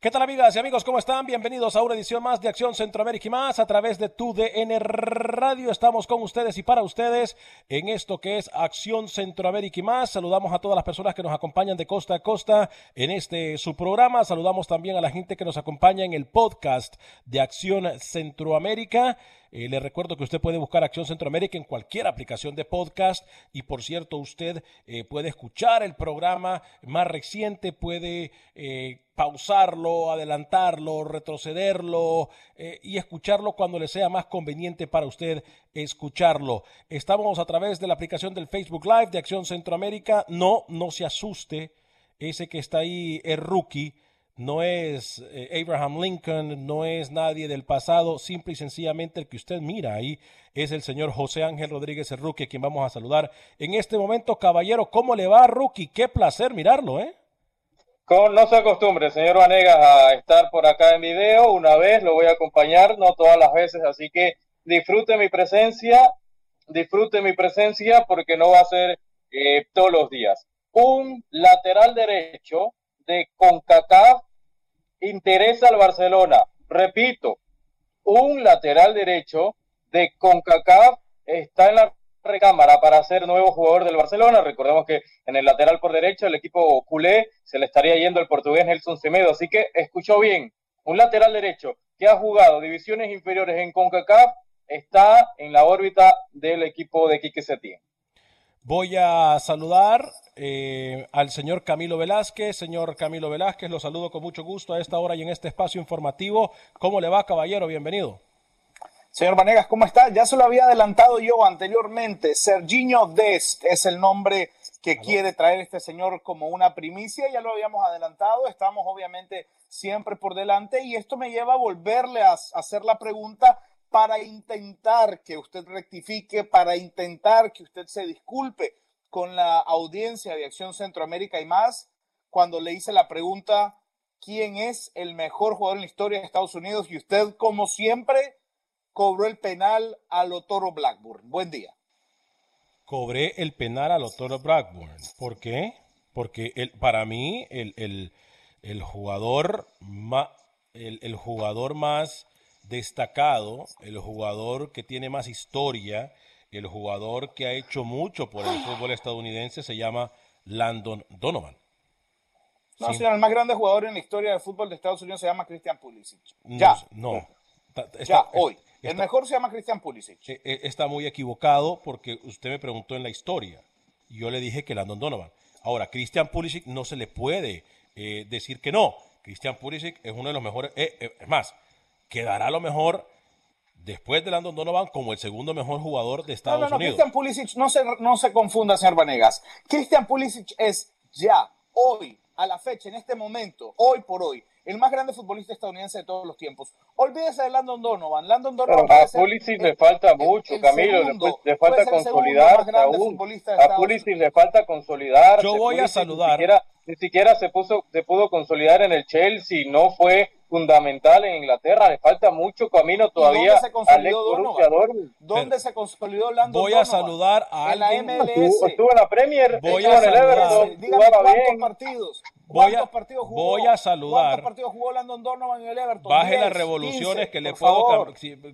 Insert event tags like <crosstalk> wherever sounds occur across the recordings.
¿Qué tal amigas y amigos? ¿Cómo están? Bienvenidos a una edición más de Acción Centroamérica y más a través de tu DN Radio. Estamos con ustedes y para ustedes en esto que es Acción Centroamérica y más. Saludamos a todas las personas que nos acompañan de costa a costa en este su programa. Saludamos también a la gente que nos acompaña en el podcast de Acción Centroamérica. Eh, le recuerdo que usted puede buscar Acción Centroamérica en cualquier aplicación de podcast y por cierto usted eh, puede escuchar el programa más reciente, puede eh, pausarlo, adelantarlo, retrocederlo y escucharlo cuando le sea más conveniente para usted escucharlo. Estamos a través de la aplicación del Facebook Live de Acción Centroamérica. No, no se asuste, ese que está ahí es rookie no es eh, Abraham Lincoln, no es nadie del pasado, simple y sencillamente el que usted mira ahí es el señor José Ángel Rodríguez a quien vamos a saludar en este momento. Caballero, ¿cómo le va, Rookie? Qué placer mirarlo, ¿eh? No se acostumbre, señor Vanegas, a estar por acá en video. Una vez lo voy a acompañar, no todas las veces, así que disfrute mi presencia, disfrute mi presencia porque no va a ser eh, todos los días. Un lateral derecho de CONCACAF interesa al Barcelona. Repito, un lateral derecho de CONCACAF está en la recámara para ser nuevo jugador del Barcelona. Recordemos que en el lateral por derecho el equipo culé se le estaría yendo el portugués Nelson Semedo. Así que escuchó bien, un lateral derecho que ha jugado divisiones inferiores en CONCACAF está en la órbita del equipo de Quique Setién. Voy a saludar eh, al señor Camilo Velázquez. Señor Camilo Velázquez, lo saludo con mucho gusto a esta hora y en este espacio informativo. ¿Cómo le va, caballero? Bienvenido. Señor Vanegas, ¿cómo está? Ya se lo había adelantado yo anteriormente. Serginho Dest es el nombre que quiere traer este señor como una primicia. Ya lo habíamos adelantado. Estamos obviamente siempre por delante y esto me lleva a volverle a hacer la pregunta para intentar que usted rectifique, para intentar que usted se disculpe con la audiencia de Acción Centroamérica y más, cuando le hice la pregunta, ¿quién es el mejor jugador en la historia de Estados Unidos? Y usted, como siempre, cobró el penal a Lotoro Blackburn. Buen día. Cobré el penal a Lotoro Blackburn. ¿Por qué? Porque para mí el, jugador el jugador más destacado, el jugador que tiene más historia, el jugador que ha hecho mucho por el fútbol estadounidense se llama Landon Donovan. No, señor, el más grande jugador en la historia del fútbol de Estados Unidos se llama Christian Pulisic. Ya. No. ya, hoy. el mejor se llama Christian Pulisic. E, e, está muy equivocado porque usted me preguntó en la historia. Y yo le dije que Landon Donovan. Ahora, Christian Pulisic no se le puede eh, decir que no. Christian Pulisic es uno de los mejores. Eh, eh, es más, quedará a lo mejor después de Landon Donovan como el segundo mejor jugador de Estados no, no, Unidos. Christian Pulisic, no se, no se confunda, señor Vanegas. Christian Pulisic es ya, hoy, a la fecha, en este momento, hoy por hoy, el más grande futbolista estadounidense de todos los tiempos. Olvídese de Landon Donovan. Landon Donovan a Pulisic le falta mucho, Camilo. le, falta consolidar. a Pulisic le falta consolidar. Yo voy a saludar. Ni siquiera, ni siquiera se, puso, se pudo consolidar en el Chelsea. No fue fundamental en Inglaterra. Le falta mucho camino todavía. ¿Dónde se consolidó ¿Dónde se consolidó Landon Voy a saludar a en la MLS. Estuvo en la Premier. Voy a saludar. Dígame cuántos partidos. Voy a, partidos jugó, voy a saludar. ¿Cuántos partidos jugó Landon Donovan en el Everton? Baje las revoluciones que le puedo,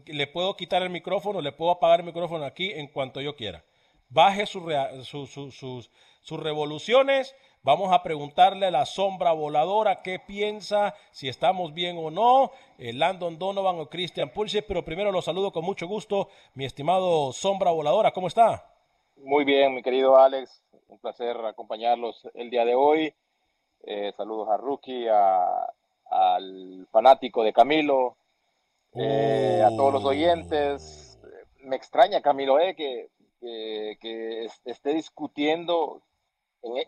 le puedo quitar el micrófono, le puedo apagar el micrófono aquí en cuanto yo quiera. Baje sus, sus revoluciones Vamos a preguntarle a la sombra voladora qué piensa, si estamos bien o no, eh, Landon Donovan o Christian Pulisic, pero primero lo saludo con mucho gusto, mi estimado sombra voladora, ¿cómo está? Muy bien, mi querido Alex, un placer acompañarlos el día de hoy. Eh, saludos a Rookie, al fanático de Camilo, eh, a todos los oyentes. Me extraña, Camilo, eh, que, que, esté discutiendo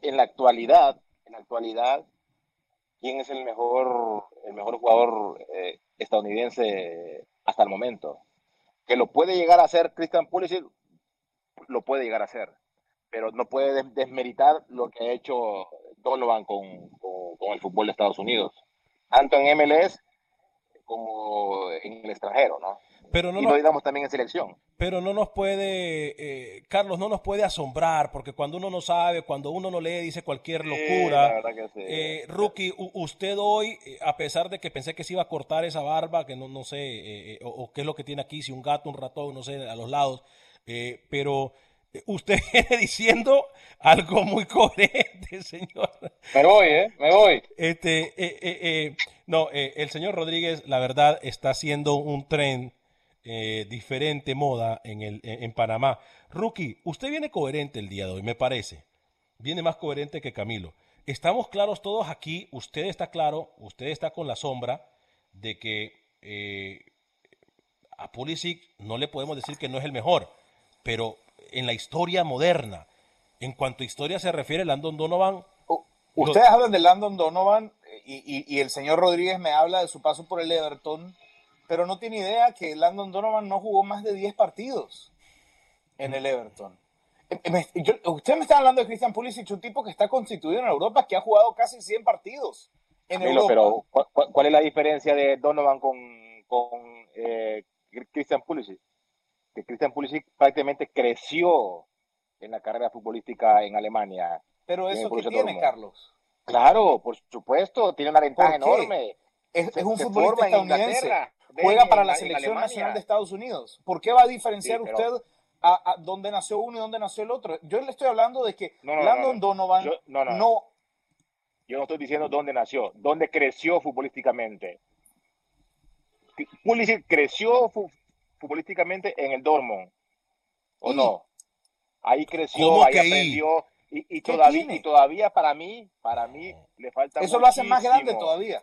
en, la actualidad, en la actualidad, quién es el mejor, el mejor jugador eh, estadounidense hasta el momento. Que lo puede llegar a ser Christian Pulisic, lo puede llegar a ser, pero no puede desmeritar lo que ha hecho Donovan con, con, el fútbol de Estados Unidos, tanto en MLS como en el extranjero, ¿no? Pero no y lo digamos también en selección. Pero no nos puede, eh, Carlos, no nos puede asombrar, porque cuando uno no sabe, cuando uno no lee, dice cualquier locura. Eh, rookie, usted hoy, eh, a pesar de que pensé que se iba a cortar esa barba, que no, no sé, o, o, qué es lo que tiene aquí, si un gato, un ratón, no sé, a los lados, pero usted <laughs> viene diciendo algo muy coherente, <laughs> señor. Me voy, ¿eh? Me voy. Este, eh, eh, no, el señor Rodríguez, la verdad, está haciendo un tren diferente moda en, el, en Panamá. Rookie, usted viene coherente el día de hoy, me parece. Viene más coherente que Camilo. Estamos claros todos aquí, usted está claro, usted está con la sombra de que a Pulisic no le podemos decir que no es el mejor, pero en la historia moderna. En cuanto a historia se refiere, Landon Donovan. Ustedes hablan de Landon Donovan y, el señor Rodríguez me habla de su paso por el Everton, pero no tiene idea que Landon Donovan no jugó más de 10 partidos en el Everton. Eh, eh, usted me está hablando de Christian Pulisic, un tipo que está constituido en Europa, que ha jugado casi 100 partidos en Europa. Pero, ¿cuál, es la diferencia de Donovan con, con eh, Christian Pulisic? Que Christian Pulisic prácticamente creció en la carrera futbolística en Alemania. Pero eso que tiene, Carlos. Claro, por supuesto, tiene una ventaja enorme. Es, un futbolista estadounidense. Juega para la selección nacional de Estados Unidos. ¿Por qué va a diferenciar usted a, dónde nació uno y dónde nació el otro? Yo le estoy hablando de que Landon Donovan no, Yo no estoy diciendo dónde nació, dónde creció futbolísticamente. Pulisic creció futbolísticamente en el Dortmund. ¿O no? Ahí creció, ahí aprendió. Y, todavía, y todavía para mí, para mí le falta Eso lo hace más grande todavía.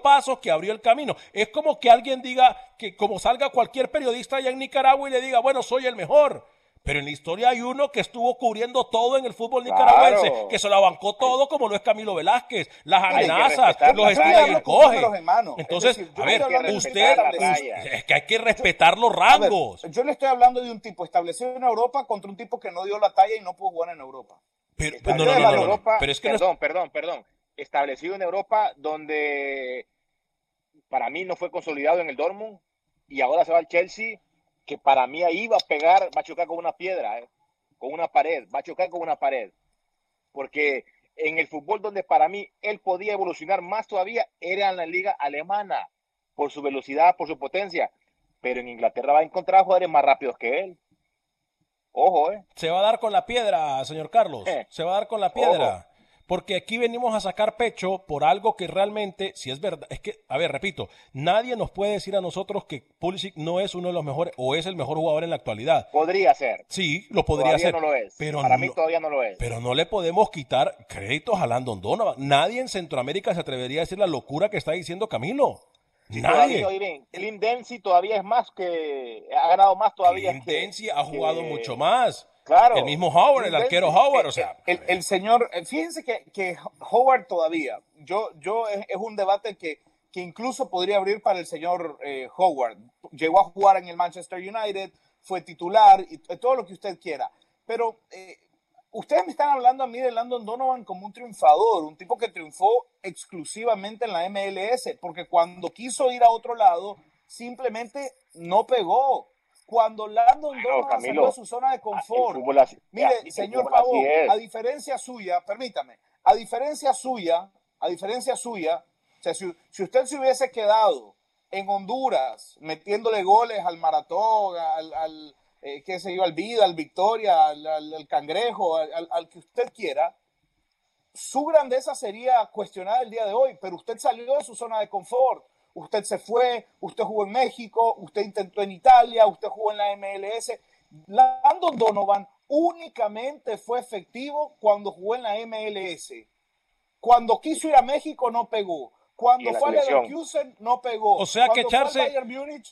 pasos, que abrió el camino. Es como que alguien diga que como salga cualquier periodista allá en Nicaragua y le diga, bueno, soy el mejor. Pero en la historia hay uno que estuvo cubriendo todo en el fútbol nicaragüense, que se lo bancó todo como lo es Camilo Velázquez, las amenazas, los estilos y coge. Entonces, a ver, usted, es que hay que respetar los rangos. yo le estoy hablando de un tipo establecido en Europa contra un tipo que no dio la talla y no pudo jugar en Europa. Pero, no, no, no, Europa, pero es que perdón, perdón, perdón. Establecido en Europa donde para mí no fue consolidado en el Dortmund y ahora se va al Chelsea que para mí ahí va a pegar, va a chocar con una piedra, ¿eh? con una pared, va a chocar con una pared. Porque en el fútbol donde para mí él podía evolucionar más todavía era en la liga alemana, por su velocidad, por su potencia. Pero en Inglaterra va a encontrar jugadores más rápidos que él. Ojo, ¿eh? Se va a dar con la piedra, señor Carlos. Eh. Se va a dar con la piedra porque aquí venimos a sacar pecho por algo que realmente, si es verdad, es que, a ver, repito, nadie nos puede decir a nosotros que Pulisic no es uno de los mejores o es el mejor jugador en la actualidad. Podría ser. Sí, lo podría ser. no lo es. Pero Para mí todavía no lo es. Pero no le podemos quitar créditos a Landon Donovan. Nadie en Centroamérica se atrevería a decir la locura que está diciendo Camilo. Nadie. Todavía, Clint Dempsey todavía es más que ha ganado más todavía. Clint Dempsey ha jugado mucho más. El mismo Howard, el arquero Howard, o sea. El, señor, eh, fíjense que, Howard todavía, yo, yo es, un debate que, que, incluso podría abrir para el señor eh, Howard. Llegó a jugar en el Manchester United, fue titular y todo lo que usted quiera. Pero eh, ustedes me están hablando a mí de Landon Donovan como un triunfador, un tipo que triunfó exclusivamente en la MLS, porque cuando quiso ir a otro lado, simplemente no pegó. Cuando Landon Donovan salió de su zona de confort, mire, señor Pavón, a diferencia suya, permítame, a diferencia suya, a diferencia suya, o sea, si, si usted se hubiese quedado en Honduras metiéndole goles al maratón, al, al eh, qué sé yo, al Vida, al Victoria, al, Cangrejo, al, que usted quiera, su grandeza sería cuestionada el día de hoy, pero usted salió de su zona de confort, usted se fue, usted jugó en México, usted intentó en Italia, usted jugó en la MLS. Landon Donovan únicamente fue efectivo cuando jugó en la MLS. Cuando quiso ir a México no pegó. Cuando fue a Leverkusen no pegó. O sea que echarse,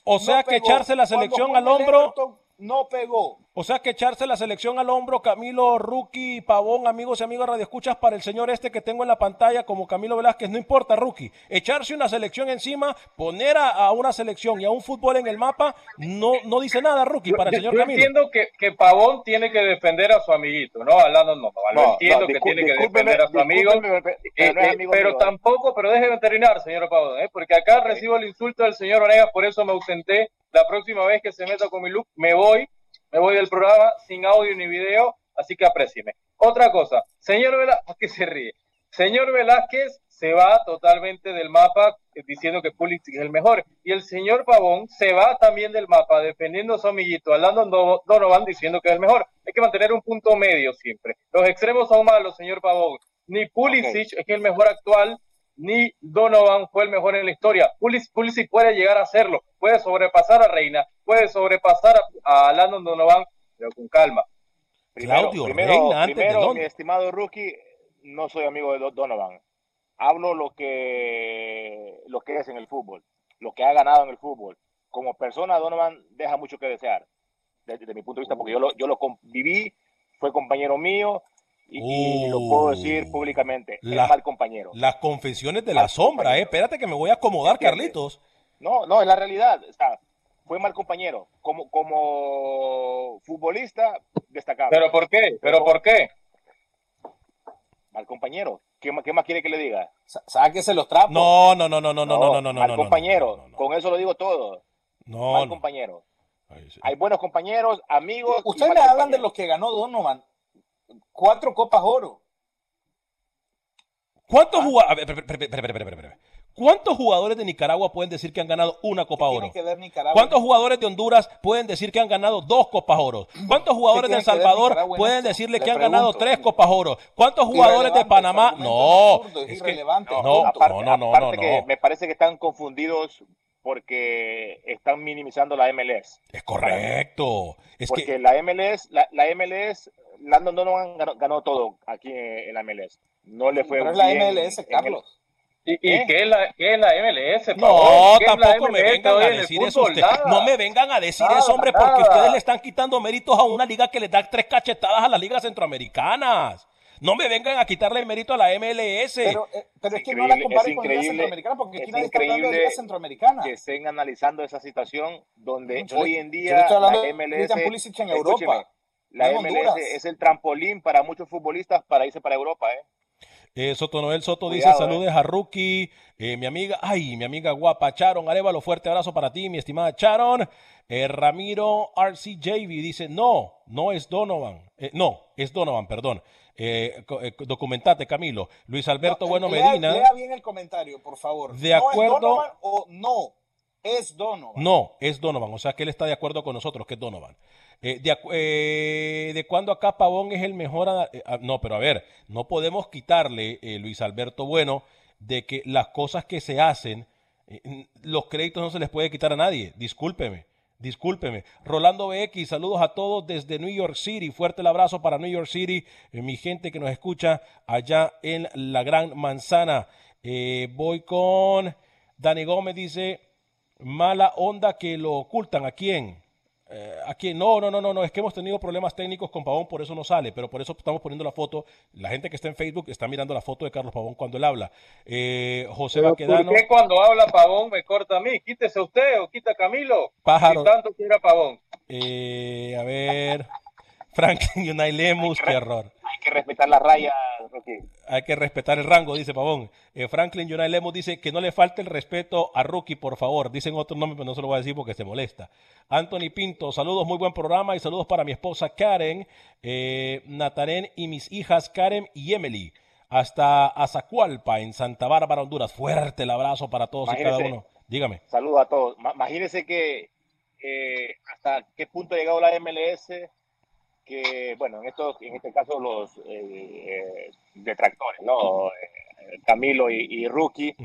o sea que echarse la selección al hombro no pegó. O sea que echarse la selección al hombro, Camilo, Rookie, Pavón, amigos y amigas Radio Escuchas, para el señor este que tengo en la pantalla como Camilo Velázquez, no importa, Rookie. Echarse una selección encima, poner a, una selección y a un fútbol en el mapa, no, no dice nada, Rookie, para el señor yo Camilo. entiendo que, que, Pavón tiene que defender a su amiguito, ¿no? Hablando no, no, entiendo que tiene que defender a su amigo, eh, eh, pero tampoco, pero déjeme terminar, señor Pavón, ¿eh? porque acá recibo el insulto del señor Onegas, por eso me ausenté la próxima vez que se meta con mi look, me voy me voy del programa sin audio ni video, así que aprécieme. Otra cosa, señor Velázquez, <laughs> ¿qué se ríe? Señor Velázquez se va totalmente del mapa eh, diciendo que Pulisic es el mejor. Y el señor Pavón se va también del mapa defendiendo a su amiguito, hablando Donovan diciendo que es el mejor. Hay que mantener un punto medio siempre. Los extremos son malos, señor Pavón. Ni Pulisic es el mejor actual, ni Donovan fue el mejor en la historia. Pulisic puede llegar a hacerlo, puede sobrepasar a Reina, puede sobrepasar a, Landon Donovan, pero con calma. Primero, primero, mi estimado rookie, no soy amigo de Donovan. Hablo lo que, lo que es en el fútbol, lo que ha ganado en el fútbol. Como persona, Donovan deja mucho que desear, desde, mi punto de vista, porque yo lo, yo lo viví, fue compañero mío, y, lo puedo decir uh, públicamente, es mal compañero. Las confesiones de la sombra, eh. Espérate que me voy a acomodar, Carlitos. No, no, es la realidad. O sea, fue mal compañero. Como, como futbolista, destacable. ¿Pero por qué? ¿Pero por qué? Mal compañero. ¿Qué, qué más quiere que le diga? Sáquese los trapos. No, no, no, no, no, no, no, no, no. Mal compañero. Con eso lo digo todo. No. Mal compañero. Hay buenos compañeros, amigos. Ustedes me hablan de los que ganó Donovan cuatro Copas Oro. ¿Cuántos jugadores? ¿Cuántos jugadores de Nicaragua pueden decir que han ganado una Copa Oro? ¿Cuántos jugadores de Honduras pueden decir que han ganado dos Copas Oro? ¿Cuántos jugadores de El Salvador pueden decirle que han ganado tres Copas Oro? ¿Cuántos jugadores de Panamá? No, es que, no, no, no, no, me parece que están confundidos porque están minimizando la MLS. Es correcto. Es porque la MLS, la, la MLS Landon Donovan ganó, todo aquí en la MLS. No le fue Pero es la MLS, Carlos. ¿Y, y qué, es la, qué es la MLS? No, tampoco me vengan a decir eso No me vengan a decir eso, hombre, porque ustedes le están quitando méritos a una liga que le da tres cachetadas a las ligas centroamericanas. No me vengan a quitarle el mérito a la MLS. Pero, eh, pero es, que no la comparen con la centroamericana porque aquí nadie está hablando de liga centroamericana. Que estén analizando esa situación donde hoy en día la MLS. en Europa. La MLS es el trampolín para muchos futbolistas para irse para Europa, ¿eh? Eh, Soto Noel Soto dice saludes a Rookie, eh, mi amiga, ay, mi amiga guapa Charon Arevalo, fuerte abrazo para ti, mi estimada Charon. Eh, Ramiro RCJV dice, no, no es Donovan, no, es Donovan, perdón. documentate, Camilo. Luis Alberto Bueno Medina. Lea bien el comentario, por favor. De acuerdo. Es Donovan o no es Donovan? No, es Donovan, o sea que él está de acuerdo con nosotros que es Donovan. Eh, de, eh, cuando acá Pavón es el mejor. Eh, no, pero a ver, no podemos quitarle, Luis Alberto Bueno, de que las cosas que se hacen, los créditos no se les puede quitar a nadie. Discúlpeme. Discúlpeme. Rolando BX, saludos a todos desde New York City. Fuerte el abrazo para New York City, mi gente que nos escucha allá en la Gran Manzana. voy con Dani Gómez, dice, mala onda que lo ocultan. ¿A quién? Eh, aquí, no, no, no, no, no, es que hemos tenido problemas técnicos con Pavón, por eso no sale, pero por eso estamos poniendo la foto. La gente que está en Facebook está mirando la foto de Carlos Pavón cuando él habla. Eh, José Baquedano. ¿Por qué cuando habla Pavón me corta a mí? Quítese usted o quita Camilo. Pájaro. tanto quiera Pavón. Eh, a ver. Franklin Unai Lemus, qué error. Hay que respetar la raya, Rookie. Hay que respetar el rango, dice Pavón. Eh, Franklin Jonay Lemos dice que no le falte el respeto a Rookie, por favor. Dicen otro nombre, pero no se lo voy a decir porque se molesta. Anthony Pinto, saludos, muy buen programa y saludos para mi esposa Karen, eh, Natarén y mis hijas Karen y Emily. Hasta Azacualpa, en Santa Bárbara, Honduras. Fuerte el abrazo para todos y cada uno. Dígame. Saludos a todos. Imagínense que eh, hasta qué punto ha llegado la MLS que, bueno, en, estos, en este caso los eh, eh, detractores, ¿no? Eh, Camilo y, y Rookie,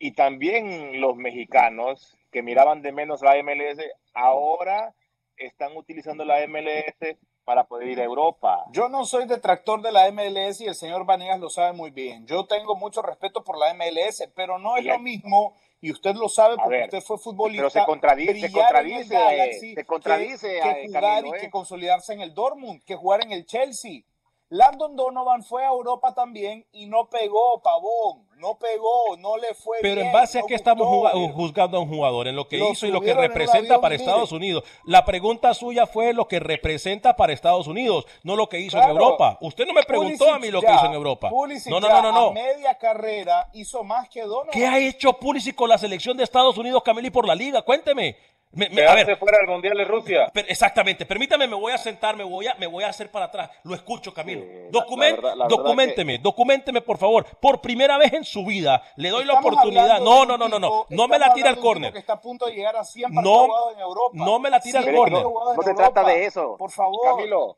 y también los mexicanos que miraban de menos la MLS, ahora están utilizando la MLS para poder ir a Europa. Yo no soy detractor de la MLS y el señor Vanegas lo sabe muy bien. Yo tengo mucho respeto por la MLS, pero no es lo mismo y usted lo sabe porque usted fue futbolista. Pero se contradice, se contradice, se contradice que, jugar y que ¿eh? consolidarse en el Dortmund, que jugar en el Chelsea. Landon Donovan fue a Europa también y no pegó, pavón, no pegó, no le fue Pero en base a qué estamos juzgando a un jugador, en lo que hizo y lo que representa para Estados Unidos. La pregunta suya fue lo que representa para Estados Unidos, no lo que hizo en Europa. Usted no me preguntó a mí lo que hizo en Europa. no, no, no, no, no. A media carrera hizo más que Donovan. ¿Qué ha hecho Pulisic con la selección de Estados Unidos, Camili, por la liga? Cuénteme. Me, a ver, fuera del Mundial de Rusia. exactamente. Permítame, me voy a sentar, me voy a, me voy a hacer para atrás. Lo escucho, Camilo. documenteme, documenteme, por favor. Por primera vez en su vida le doy la oportunidad. No, no, no, no, no. No me la tira al córner. está a punto de llegar a 100 no, en Europa. No me la tira al córner. No, se trata de eso. Por favor. Camilo,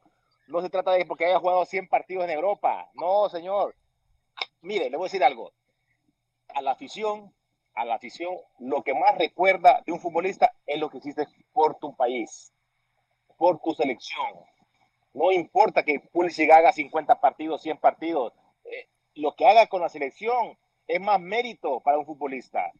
no se trata de porque haya jugado 100 partidos en Europa. No, señor. Mire, le voy a decir algo. A la afición a la afición, lo que más recuerda de un futbolista es lo que hiciste por tu país, por tu selección. No importa que Pulisic haga 50 partidos, 100 partidos, eh, lo que haga con la selección es más mérito para un futbolista.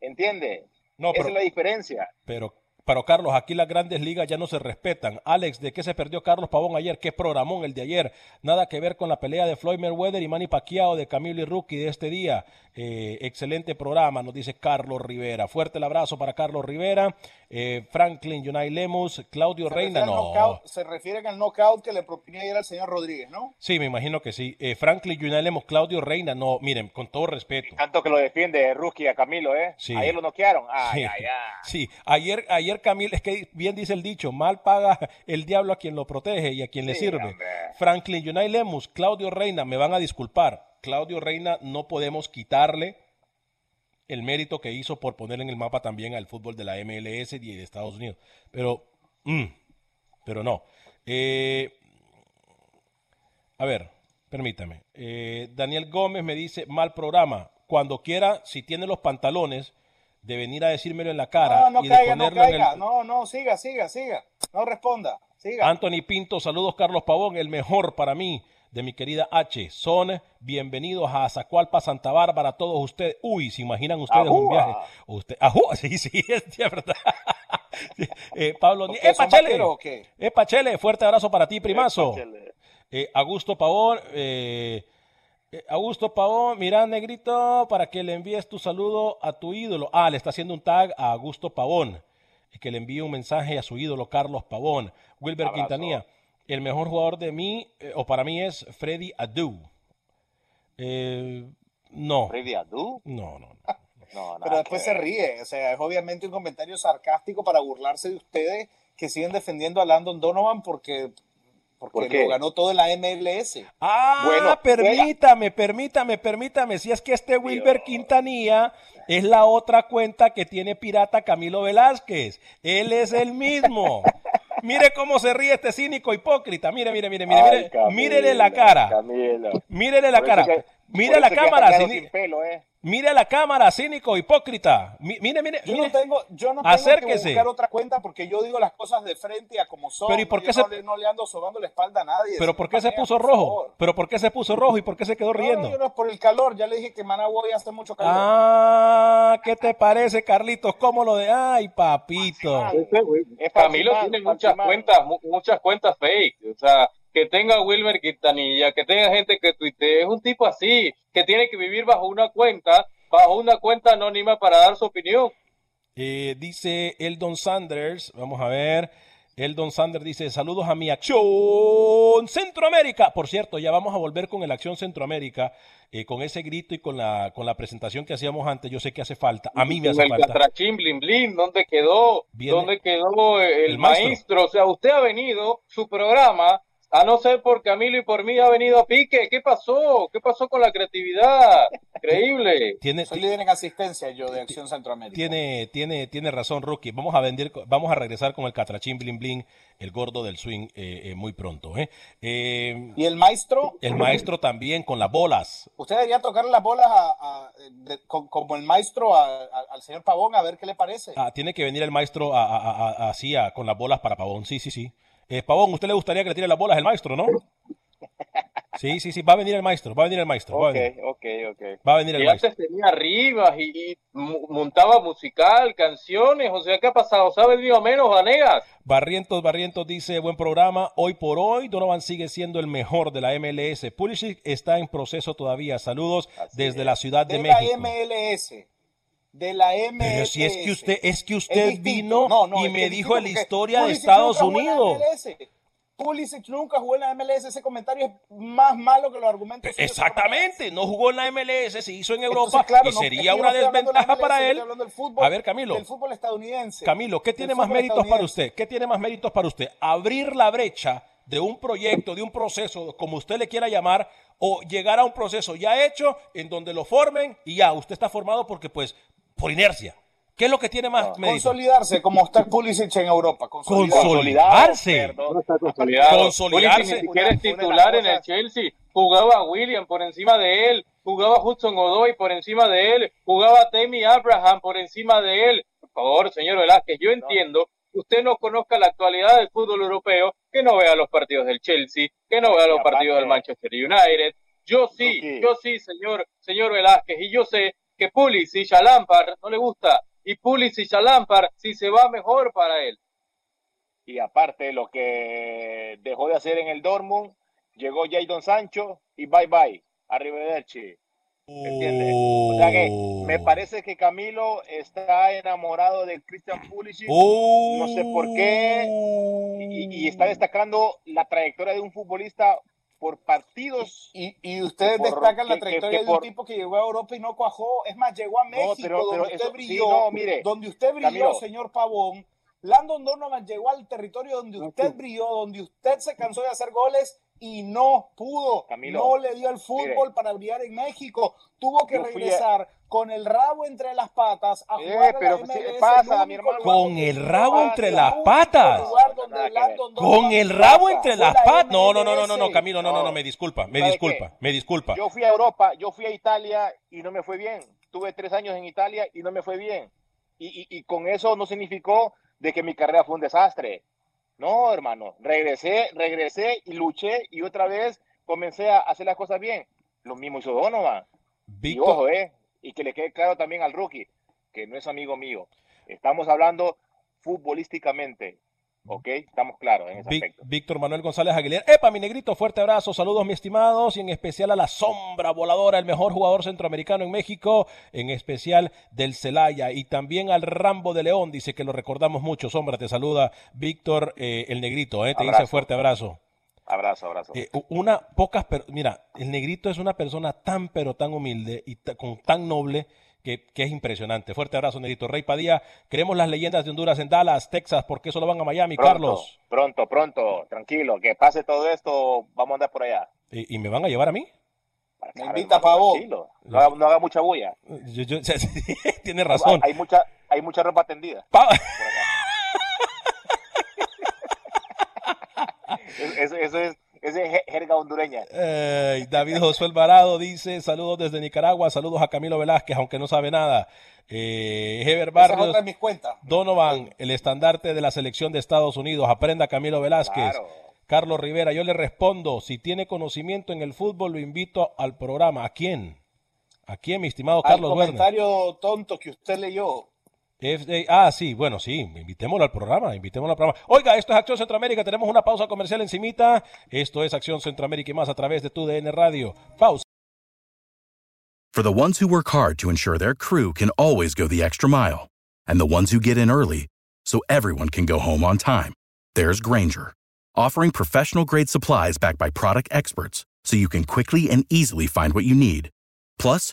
¿Entiende? No, Esa es la diferencia. Pero pero Carlos, aquí las grandes ligas ya no se respetan. Alex, ¿de qué se perdió Carlos Pavón ayer? ¿Qué programón el de ayer? Nada que ver con la pelea de Floyd Mayweather y Manny Pacquiao de Camilo y Rookie de este día. Eh, excelente programa, nos dice Carlos Rivera. Fuerte el abrazo para Carlos Rivera. Eh, Franklin, Unai Lemus, Claudio Reina, no. se refieren al knockout que le propiné ayer al señor Rodríguez, ¿no? Sí, me imagino que sí. Eh, Franklin, Unai Lemus, Claudio Reina, no. Miren, con todo respeto. Tanto que lo defiende Rookie a Camilo, ¿eh? Sí. Ayer lo noquearon. sí. sí, ayer, ayer Camilo, es que bien dice el dicho, mal paga el diablo a quien lo protege y a quien le sirve. Franklin, Unai Lemus, Claudio Reina, me van a disculpar. Claudio Reina no podemos quitarle el mérito que hizo por poner en el mapa también al fútbol de la MLS y de Estados Unidos. Pero, mm, pero no. Eh, a ver, permítame. Eh, Daniel Gómez me dice, mal programa. Cuando quiera, si tiene los pantalones, de venir a decírmelo en la cara. No, no caiga, no caiga. No, no, siga, siga, siga. No responda. Siga. Anthony Pinto, saludos Carlos Pavón, el mejor para mí de mi querida H. Son bienvenidos a Zacualpa, Santa Bárbara, todos ustedes. Uy, ¿se imaginan ustedes un viaje? Usted, <laughs> sí, sí, es verdad. <laughs> eh, Pablo, ¿eh, Pachele? ¿Eh, Pachele? Fuerte abrazo para ti, primazo. Eh, Augusto Pavón, eh, eh, Augusto Pavón, mira, negrito, para que le envíes tu saludo a tu ídolo. Ah, le está haciendo un tag a Augusto Pavón. Y que le envíe un mensaje a su ídolo Carlos Pavón. Wilber Quintanilla el mejor jugador de mí, eh, o para mí, es Freddy Adu. Eh, no. ¿Freddy Adu? No, no. no. <laughs> Pero después se ríe, o sea, es obviamente un comentario sarcástico para burlarse de ustedes que siguen defendiendo a Landon Donovan porque porque lo ganó todo en la MLS. Ah, bueno, permítame, permítame, permítame. Si es que este Wilber Quintanilla es la otra cuenta que tiene pirata Camilo Velázquez. Él es el mismo. <laughs> Mire cómo se ríe este cínico hipócrita. Mire, mire, mire, mire, mire. mírele la cara. Mírele la cara. Mire la cámara. Sin pelo, eh. Mire la cámara, cínico, hipócrita. mire, mire, yo No tengo, yo no tengo Acérquese. que buscar otra cuenta porque yo digo las cosas de frente a como son. Pero ¿y por qué se... no, le ando sobando la espalda a nadie. Pero ¿por qué se puso rojo? Pero ¿por qué se puso rojo y por qué se quedó riendo? No, no, no, por el calor. Ya le dije que Managua hace mucho calor. Ah, ¿qué te parece, Carlitos? ¿Cómo lo de? Ay, papito. Camilo tiene muchas cuentas, muchas cuentas fake. O sea, que tenga Wilmer Quintanilla, que tenga gente que tuitee, es un tipo así, que tiene que vivir bajo una cuenta, bajo una cuenta anónima para dar su opinión. Eh, dice Eldon Sanders, vamos a ver, Eldon Sander dice, saludos a mi Acción Centroamérica. Por cierto, ya vamos a volver con el Acción Centroamérica, eh, con ese grito y con la, con la presentación que hacíamos antes. Yo sé que hace falta, a mí me hace el falta. Catrachín, blin, blin, ¿dónde quedó? Viene- ¿Dónde quedó el, el maestro. maestro? O sea, usted ha venido, su programa, a no ser por Camilo y por mí, ha venido a pique. ¿Qué pasó? ¿Qué pasó con la creatividad? Increíble. Tiene, Soy líder en asistencia yo de Acción Centroamérica. tiene, tiene, tiene razón, Rookie. Vamos a vender, vamos a regresar con el Catrachín Bling Bling, el gordo del swing, eh, eh, muy pronto. ¿eh? Eh, Y el maestro, el maestro también con las bolas. usted debería tocarle las bolas a- a- de- co- como el maestro a- a- al señor Pavón a ver qué le parece. Ah, tiene que venir el maestro a- a- a- a- así a- con las bolas para Pavón. Sí, sí, sí. Eh, Pavón, ¿usted le gustaría que le tire las bolas el maestro, no? Sí, sí, sí. Va a venir el maestro. Va a venir el maestro. Va a Ok, venir, ok, ok. va a venir el Y maestro. antes tenía arriba y, y montaba musical, canciones. O sea, ¿qué ha pasado? ¿Se ha vendido menos, Vanegas? Barrientos, Barrientos dice, buen programa. Hoy por hoy, Donovan sigue siendo el mejor de la MLS. Pulisic está en proceso todavía. Saludos Así desde es. la Ciudad de, de la México. MLS. De la MLS. Pero si es que usted, es que usted vino No, no, y me dijo la historia de Estados Unidos. Pulisic nunca jugó en la MLS. Ese comentario es más malo que los argumentos. suyos. Exactamente, no jugó en la MLS, se hizo en Europa Entonces, claro, y sería no una de desventaja MLS, para él. fútbol- A ver, Camilo. Del fútbol estadounidense. Camilo, ¿qué tiene más méritos para usted? ¿Qué tiene más méritos para usted? Abrir la brecha de un proyecto, de un proceso, como usted le quiera llamar, o llegar a un proceso ya hecho en donde lo formen y ya, usted está formado porque pues, por inercia. ¿Qué es lo que tiene más? Consolidarse como está Pulisic en Europa. Consolidarse. Consolidarse. Consolidarse. Pulisic ni siquiera es Una- una de titular en el Chelsea. Jugaba William por encima de él. Jugaba Hudson Odoi por encima de él. Jugaba Tammy Abraham por encima de él. Por favor, señor Velázquez, yo entiendo que usted no conozca la actualidad del fútbol europeo, que no vea los partidos del Chelsea, que no vea los partidos del Manchester United. Yo sí, yo sí, señor, señor Velázquez, y yo sé que Pulisic a Lampard no le gusta. Y Pulisic a Lampard si se va mejor para él. Y aparte, lo que dejó de hacer en el Dortmund, llegó Jadon Sancho y bye bye. Arrivederci. ¿Entiendes? O sea que me Oh. parece que Camilo está enamorado de Christian Pulisic Oh. no sé por qué, y, y está destacando la trayectoria de un futbolista por partidos. Y, y ustedes Por- destacan la que- que- trayectoria que de un por- tipo que llegó a Europa y no cuajó. Es más, llegó a México, pero- pero donde usted eso- sí, brilló. no, mire, donde usted brilló, Camilo. señor Pavón. Landon Donovan llegó al territorio donde usted brilló, donde usted se cansó de hacer goles y no pudo. Camilo, no le dio el fútbol mire. para brillar en México. Tuvo que regresar con el rabo entre las patas a Eh, jugar a pero la ¿qué le MLS, pasa, mi hermano? Con el rabo a- entre las patas. Con el rabo entre las la patas. No, no, no, no, no, no, MLS. Camilo, no, no, no, me disculpa, me ¿Sabe disculpa, qué? me disculpa. Yo fui a Europa, yo fui a Italia y no me fue bien. Tuve tres años en Italia y no me fue bien. Y, y- y con eso no significó de que mi carrera fue un desastre. No, hermano, regresé, regresé y luché y otra vez comencé a hacer las cosas bien. Lo mismo hizo Donovan. Y Víctor, ojo, eh, y que le quede claro también al rookie, que no es amigo mío. Estamos hablando futbolísticamente, ¿ok? Estamos claros en ese aspecto. Víctor Manuel González Aguilera. Epa, mi negrito, fuerte abrazo, saludos, mi estimados, y en especial a la sombra voladora, el mejor jugador centroamericano en México, en especial del Celaya, y también al Rambo de León, dice que lo recordamos mucho. Sombra, te saluda Víctor, eh, el negrito, eh, te dice fuerte abrazo. Abrazo, abrazo. Eh, una pocas, per- mira, el negrito es una persona tan pero tan humilde y con tan noble que, que es impresionante. Fuerte abrazo, negrito. Rey Padilla, queremos las leyendas de Honduras en Dallas, Texas, ¿por qué solo van a Miami, pronto, Carlos? Pronto, pronto, tranquilo, que pase todo esto, vamos a andar por allá. ¿Y, y me van a llevar a mí? Me invita Pavón. tranquilo, No haga, no haga mucha bulla. Yo, yo- <laughs> tiene razón. Hay, hay mucha, hay mucha ropa tendida. Pa- por acá. Eso, eso- eso es, eso es je- jerga hondureña. Ey, David Josué Alvarado dice, saludos desde Nicaragua, saludos a Camilo Velázquez, aunque no sabe nada. Eh, Heber Barrios, mis cuentas. Donovan, el estandarte de la selección de Estados Unidos, aprenda Camilo Velázquez. Claro. Carlos Rivera, yo le respondo, si tiene conocimiento en el fútbol, lo invito al programa. ¿A quién? ¿A quién, mi estimado Al Carlos Werner? comentario tonto que usted leyó. Ah, sí, bueno, sí, invitémoslo al programa, invitémoslo al programa. Oiga, esto es Acción Centroamérica, tenemos una pausa comercial encimita. Esto es Acción Centroamérica y más a través de tu DN Radio. Pausa. For the ones who work hard to ensure their crew can always go the extra mile, and the ones who get in early so everyone can go home on time, there's Granger, offering professional grade supplies backed by product experts so you can quickly and easily find what you need. Plus,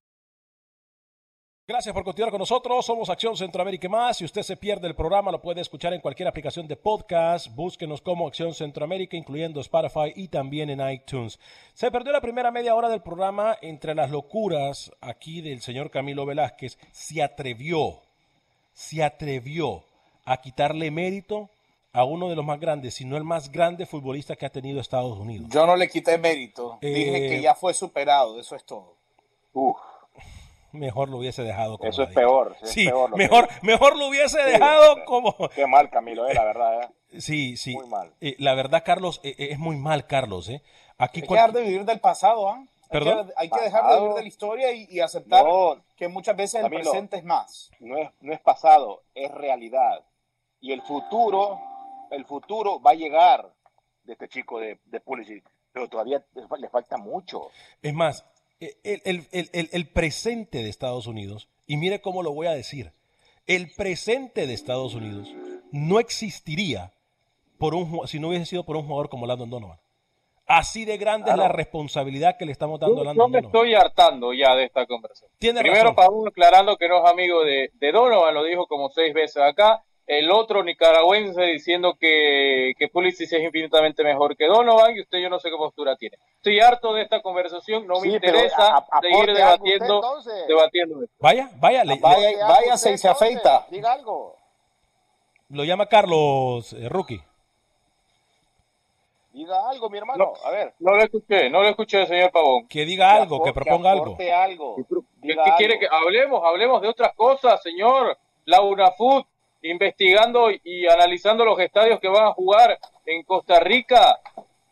Gracias por continuar con nosotros. Somos Acción Centroamérica y más. Si usted se pierde el programa, lo puede escuchar en cualquier aplicación de podcast. Búsquenos como Acción Centroamérica, incluyendo Spotify y también en iTunes. Se perdió la primera media hora del programa entre las locuras aquí del señor Camilo Velázquez. Se atrevió, se atrevió a quitarle mérito a uno de los más grandes, si no el más grande futbolista que ha tenido Estados Unidos. Yo no le quité mérito. Dije Eh, que ya fue superado, eso es todo. Uf, Mejor lo hubiese dejado como eso es peor. es Sí, peor lo que mejor, mejor lo hubiese Sí, dejado sí. como... Qué mal, Camilo, eh, la verdad. Eh. <laughs> Sí, sí. Muy mal. Eh, la verdad, Carlos, eh, eh, es muy mal, Carlos. ¿eh? Aquí Hay que cual- dejar de vivir del pasado, ¿ah? Hay ¿Perdón? que- Hay que dejar de vivir de la historia y, y aceptar No, que muchas veces el Camilo. presente es más. no es, no es pasado, es realidad. Y el futuro, el futuro va a llegar de este chico de, de Pulisic, pero todavía le fa- le falta mucho. Es más, el, el- el- el- el presente de Estados Unidos, y mire cómo lo voy a decir, el presente de Estados Unidos no existiría por un, si no hubiese sido por un jugador como Landon Donovan. Así de grande es la Claro. responsabilidad que le estamos dando a Landon yo me Donovan. estoy hartando ya de esta conversación. Tiene Primero, razón. Pablo aclarando que no es amigo de, de Donovan, lo dijo como seis veces acá. El otro nicaragüense diciendo que, que Pulisic es infinitamente mejor que Donovan y usted yo no sé qué postura tiene. Estoy harto de esta conversación, no me Sí, pero interesa a- a- seguir algo debatiendo, usted, debatiendo esto. Vaya, vaya, le- Vaya, Diga vaya, algo se- usted, se afeita. Diga algo. lo llama Carlos eh, Rookie. Diga algo, mi hermano. A ver. No lo escuché, no lo escuché, señor Pavón. Que diga algo, que proponga algo. aporte algo. ¿Qué, Diga qué quiere algo. que hablemos? Hablemos de otras cosas, señor. La UNAFUT investigando y analizando los estadios que van a jugar en Costa Rica,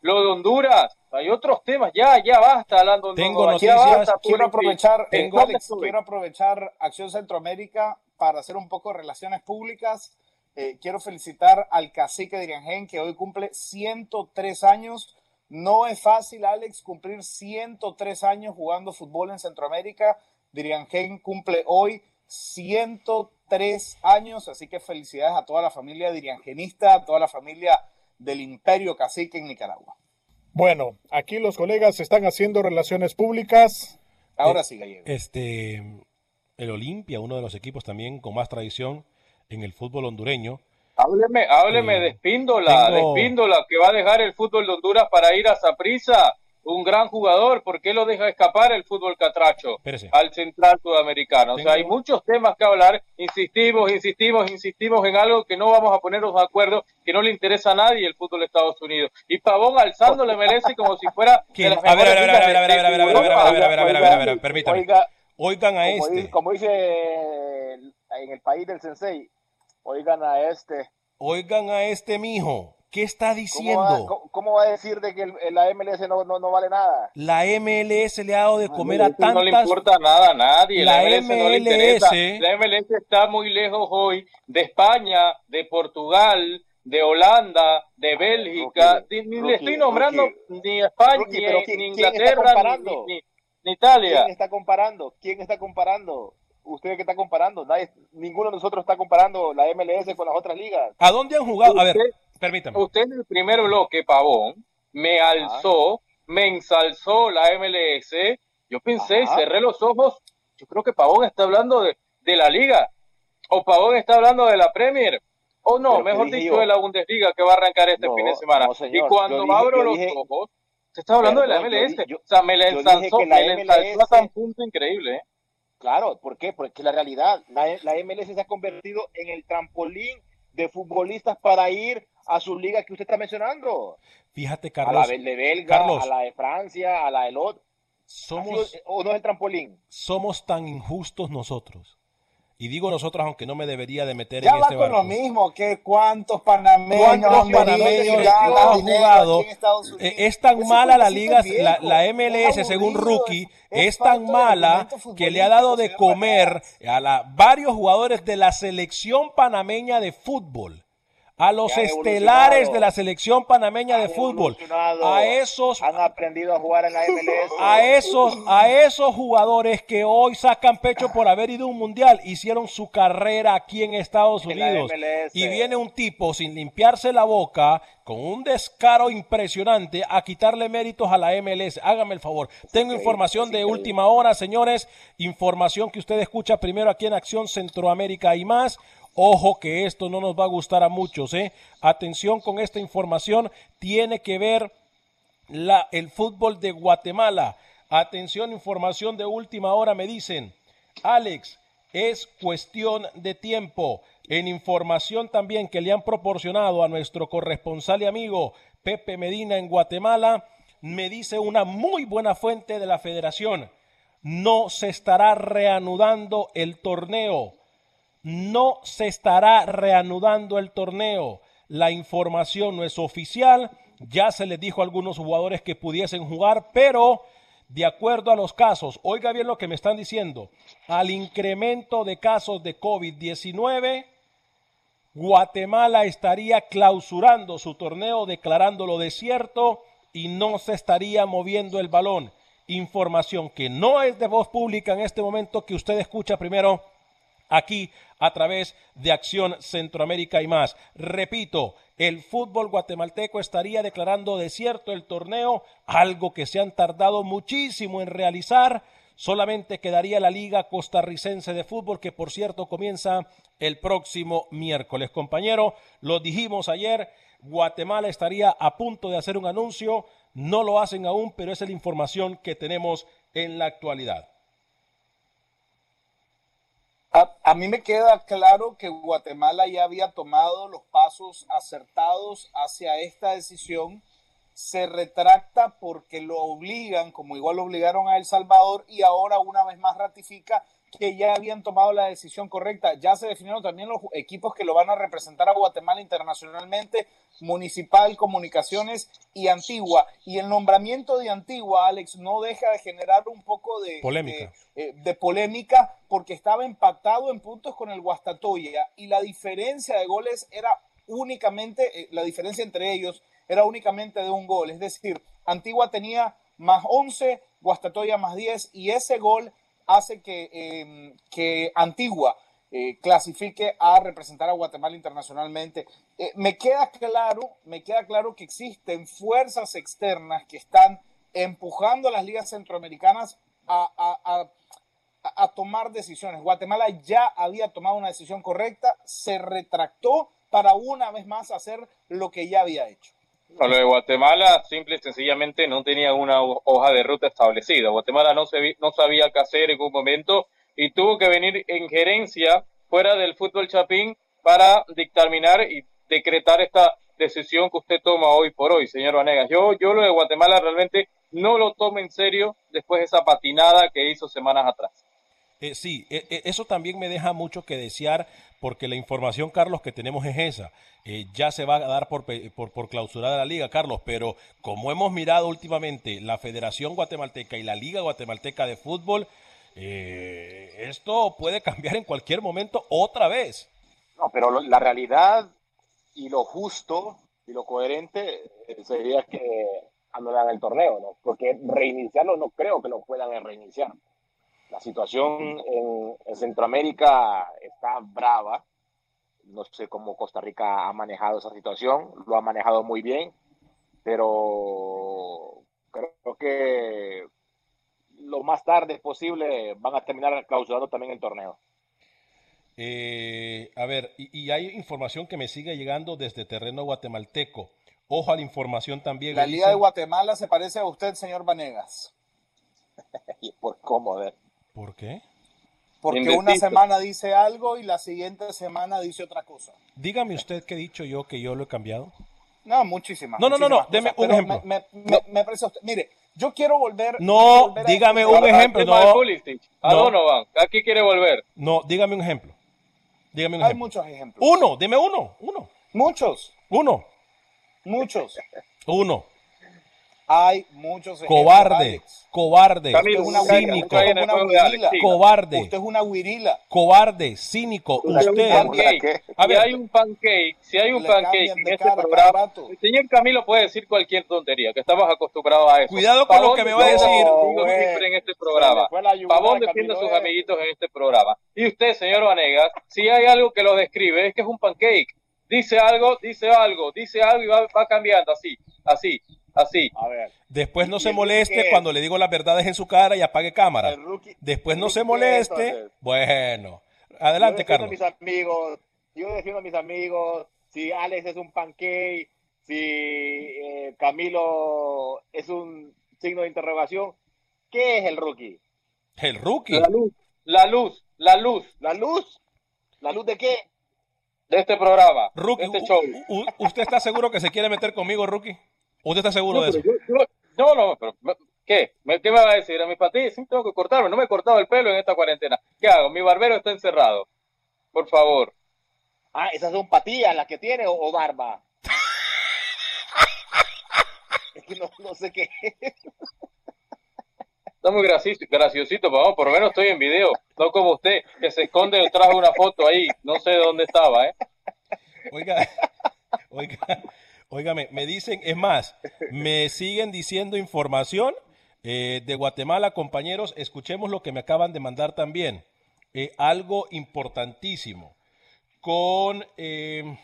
lo de Honduras. Hay otros temas, ya, ya basta hablando de Tengo ya noticias. basta, Quiero aprovechar, eh, Tengo- quiero aprovechar Acción Centroamérica para hacer un poco de relaciones públicas. Eh, quiero felicitar al cacique de Iriangén que hoy cumple 103 años. No es fácil, Alex, cumplir 103 años jugando fútbol en Centroamérica. Diriangén cumple hoy 103 años, así que felicidades a toda la familia diriangenista, a toda la familia del Imperio Cacique en Nicaragua. Bueno, aquí los colegas están haciendo relaciones públicas. Ahora Eh, sí, Gallego. Este, el Olimpia, uno de los equipos también con más tradición en el fútbol hondureño. Hábleme, hábleme Eh, de Espíndola, tengo- de Espíndola, que va a dejar el fútbol de Honduras para ir a Saprissa, un gran jugador. ¿Por qué lo deja escapar el fútbol catracho Espérese. al central sudamericano? O sea, hay muchos temas que hablar. Insistimos, insistimos, insistimos en algo que no vamos a ponernos de acuerdo, que no le interesa a nadie el fútbol de Estados Unidos. Y Pavón alzando le merece como si fuera de las A ver, a ver, a ver, a ver, a ver, a ver, a ver, a ver, a ver, a ver, a ver, a ver, a ver, permítame. Oiga, Oigan a como, este. como dice en el país del sensei, oigan a este. Oigan a este mijo. ¿Qué está ¿Cómo va, diciendo? cómo- va a decir de que el, el- la MLS no, no, no vale nada? La MLS le ha dado de comer a Eso No le tantas. importa nada a nadie. La, La MLS, no le MLS. interesa. La MLS está muy lejos hoy de España, de Portugal, de Holanda, de Bélgica. Rookie, Ni- rookie, le estoy nombrando rookie. ni España, ni, pero ¿quién- ni Inglaterra, ni, ni- ni Italia. ¿Quién está comparando? ¿Quién está comparando? ¿Usted qué está comparando? Nadie, ninguno de nosotros está comparando la MLS con las otras ligas. ¿A dónde han jugado? A ver, permítame. Usted en el primer bloque, Pavón, me alzó, me ensalzó la MLS. Yo pensé Ajá. cerré los ojos. Yo creo que Pavón está hablando de, de la liga. O Pavón está hablando de la Premier. O no, Pero ¿qué mejor dicho, yo? de la Bundesliga que va a arrancar este No, fin de semana. no, señor. y cuando dije- abro los dije- ojos, se está hablando de la yo MLS. yo- o sea, me la ensalzó, que me la ensalzó MLS hasta un punto increíble. ¿eh? Claro, ¿por qué? Porque la realidad, la, la MLS se ha convertido en el trampolín de futbolistas para ir a sus ligas que usted está mencionando. Fíjate, Carlos. A la de Belga, a la de Francia, a la de Lot. Somos, ¿O no es el trampolín? Somos tan injustos nosotros y digo nosotros, aunque no me debería de meter ya en este barco. lo mismo, que cuántos panameños, ¿Cuántos panameños han jugado? Eh, es tan mala la liga, la, la, MLS, según Rookie, es, es tan mala que le ha dado de comer a la, varios jugadores de la selección panameña de fútbol a los estelares de la selección panameña de fútbol, a esos han aprendido a jugar en la MLS, <laughs> a esos a esos jugadores que hoy sacan pecho por haber ido a un mundial, hicieron su carrera aquí en Estados Unidos. Y viene un tipo sin limpiarse la boca con un descaro impresionante a quitarle méritos a la MLS. Hágame el favor. Tengo información de última hora, señores, información que usted escucha primero aquí en Acción Centroamérica y más. Ojo que esto no nos va a gustar a muchos, ¿eh? Atención con esta información, tiene que ver la, el fútbol de Guatemala. Atención, información de última hora, me dicen, Alex, es cuestión de tiempo. En información también que le han proporcionado a nuestro corresponsal y amigo Pepe Medina en Guatemala, me dice una muy buena fuente de la federación, no se estará reanudando el torneo no se estará reanudando el torneo. La información no es oficial. Ya se les dijo a algunos jugadores que pudiesen jugar, pero de acuerdo a los casos, oiga bien lo que me están diciendo, al incremento de casos de COVID-19, Guatemala estaría clausurando su torneo, declarándolo desierto y no se estaría moviendo el balón. Información que no es de voz pública en este momento que usted escucha primero aquí a través de Acción Centroamérica y más. Repito, el fútbol guatemalteco estaría declarando desierto el torneo, algo que se han tardado muchísimo en realizar. Solamente quedaría la Liga Costarricense de Fútbol, que por cierto comienza el próximo miércoles. Compañero, lo dijimos ayer, Guatemala estaría a punto de hacer un anuncio, no lo hacen aún, pero esa es la información que tenemos en la actualidad. A, a, mí me queda claro que Guatemala ya había tomado los pasos acertados hacia esta decisión, se retracta porque lo obligan, como igual lo obligaron a El Salvador, y ahora una vez más ratifica que ya habían tomado la decisión correcta. Ya se definieron también los equipos que lo van a representar a Guatemala internacionalmente, Municipal, Comunicaciones y Antigua. Y el nombramiento de Antigua, Alex, no deja de generar un poco de polémica, de, eh, de polémica porque estaba empatado en puntos con el Guastatoya y la diferencia de goles era únicamente, eh, la diferencia entre ellos era únicamente de un gol. Es decir, Antigua tenía más 11, Guastatoya más 10 y ese gol hace que, eh, que Antigua eh, clasifique a representar a Guatemala internacionalmente. Eh, me queda claro, me queda claro que existen fuerzas externas que están empujando a las ligas centroamericanas a, a, a, tomar decisiones. Guatemala ya había tomado una decisión correcta, se retractó para una vez más hacer lo que ya había hecho. No, lo de Guatemala simple y sencillamente no tenía una hoja de ruta establecida. Guatemala no, se, no sabía qué hacer en un momento y tuvo que venir en gerencia fuera del fútbol chapín para dictaminar y decretar esta decisión que usted toma hoy por hoy, señor Vanegas. Yo, yo lo de Guatemala realmente no lo tomo en serio después de esa patinada que hizo semanas atrás. Eh, sí, eh, eso también me deja mucho que desear porque la información, Carlos, que tenemos es esa. Eh, ya se va a dar por, por, por clausurada la liga, Carlos, pero como hemos mirado últimamente la Federación Guatemalteca y la Liga Guatemalteca de Fútbol, eh, esto puede cambiar en cualquier momento otra vez. No, pero lo, la realidad y lo justo y lo coherente sería que anulan el torneo, ¿no? Porque reiniciarlo no creo que lo puedan reiniciar. La situación en, en, Centroamérica está brava. No sé cómo Costa Rica ha manejado esa situación. Lo ha manejado muy bien. Pero creo que lo más tarde posible van a terminar clausurando también el torneo. Eh, a ver, y, y, hay información que me sigue llegando desde terreno guatemalteco. Ojo a la información también. La Liga de Guatemala se parece a usted, señor Vanegas. <laughs> ¿Y por cómo? A ver. ¿Por qué? Porque una semana dice algo y la siguiente semana dice otra cosa. Dígame usted que he dicho yo que yo lo he cambiado. No, muchísimas. No, no, no, no, deme un ejemplo. Me, me, parece usted. Mire, yo quiero volver. No, dígame un ejemplo. No. ¿A Donovan? Aquí quiere volver. No, dígame un ejemplo. Dígame un Hay ejemplo. muchos ejemplos. Uno, dime uno, uno. Muchos. Uno. Muchos. Uno. Hay muchos cobarde, cobarde, Camilo, una cínico, usted es una guirila. cobarde, usted es una guirila, cobarde, cínico, usted. Si hay un pancake, si hay un pancake en este programa, el señor Camilo puede decir cualquier tontería, que estamos acostumbrados a eso. Cuidado con lo que me va a decir. Digo siempre en este programa. Pavón defiende a sus amiguitos en este programa. Y usted, señor Vanegas, si hay algo que lo describe, es que es un pancake. Dice algo, dice algo, dice algo y va, va cambiando así, así así. A ver. Después no se moleste cuando le digo las verdades en su cara y apague cámara. Después no se moleste. Bueno, adelante, Carlos. mis amigos, yo defiendo a mis amigos. Si Alex es un pancake, si eh, Camilo es un signo de interrogación, ¿qué es el rookie? El rookie. La luz, la luz, la luz. ¿La luz? ¿La luz de qué? De este programa. Rookie, de este show. ¿usted está seguro que se quiere meter conmigo, rookie? ¿Usted está seguro no, de eso? no, no, pero ¿qué? ¿Qué me va a decir? A mi patillas sí tengo que cortarme. No me he cortado el pelo en esta cuarentena. ¿Qué hago? Mi barbero está encerrado. Por favor. Ah, ¿esas son patillas las que tiene o, barba? <laughs> es que no, no sé qué. Está muy graciosito, graciosito, vamos, por lo menos estoy en video, no como usted, que se esconde detrás de una foto ahí, no sé de dónde estaba, ¿eh? Oiga, oiga, Óigame, me dicen, es más, me siguen diciendo información eh, de Guatemala, compañeros, escuchemos lo que me acaban de mandar también. Eh, algo importantísimo. Con, eh,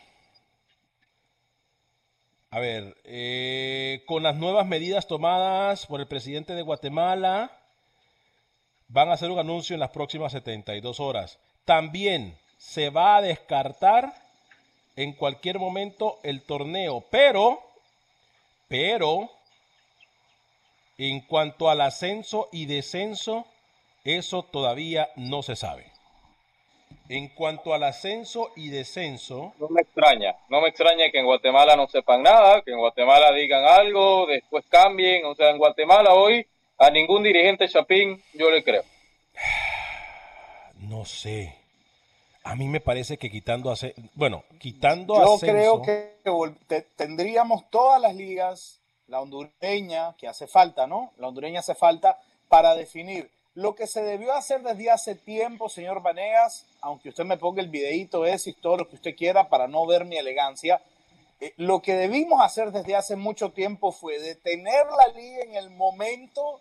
a ver, con las nuevas medidas tomadas por el presidente de Guatemala, van a hacer un anuncio en las próximas 72 horas. También se va a descartar en cualquier momento el torneo, pero, pero, en cuanto al ascenso y descenso, eso todavía no se sabe. En cuanto al ascenso y descenso. No me extraña, no me extraña que en Guatemala no sepan nada, que en Guatemala digan algo, después cambien. O sea, en Guatemala hoy a ningún dirigente Chapín yo le creo. <sighs> No sé. A mí me parece que quitando, hace, bueno, quitando Yo creo que tendríamos todas las ligas, la hondureña, que hace falta, ¿no? La hondureña hace falta para definir. Lo que se debió hacer desde hace tiempo, señor Vanegas, aunque usted me ponga el videíto ese y todo lo que usted quiera para no ver mi elegancia, eh, lo que debimos hacer desde hace mucho tiempo fue detener la liga en el momento,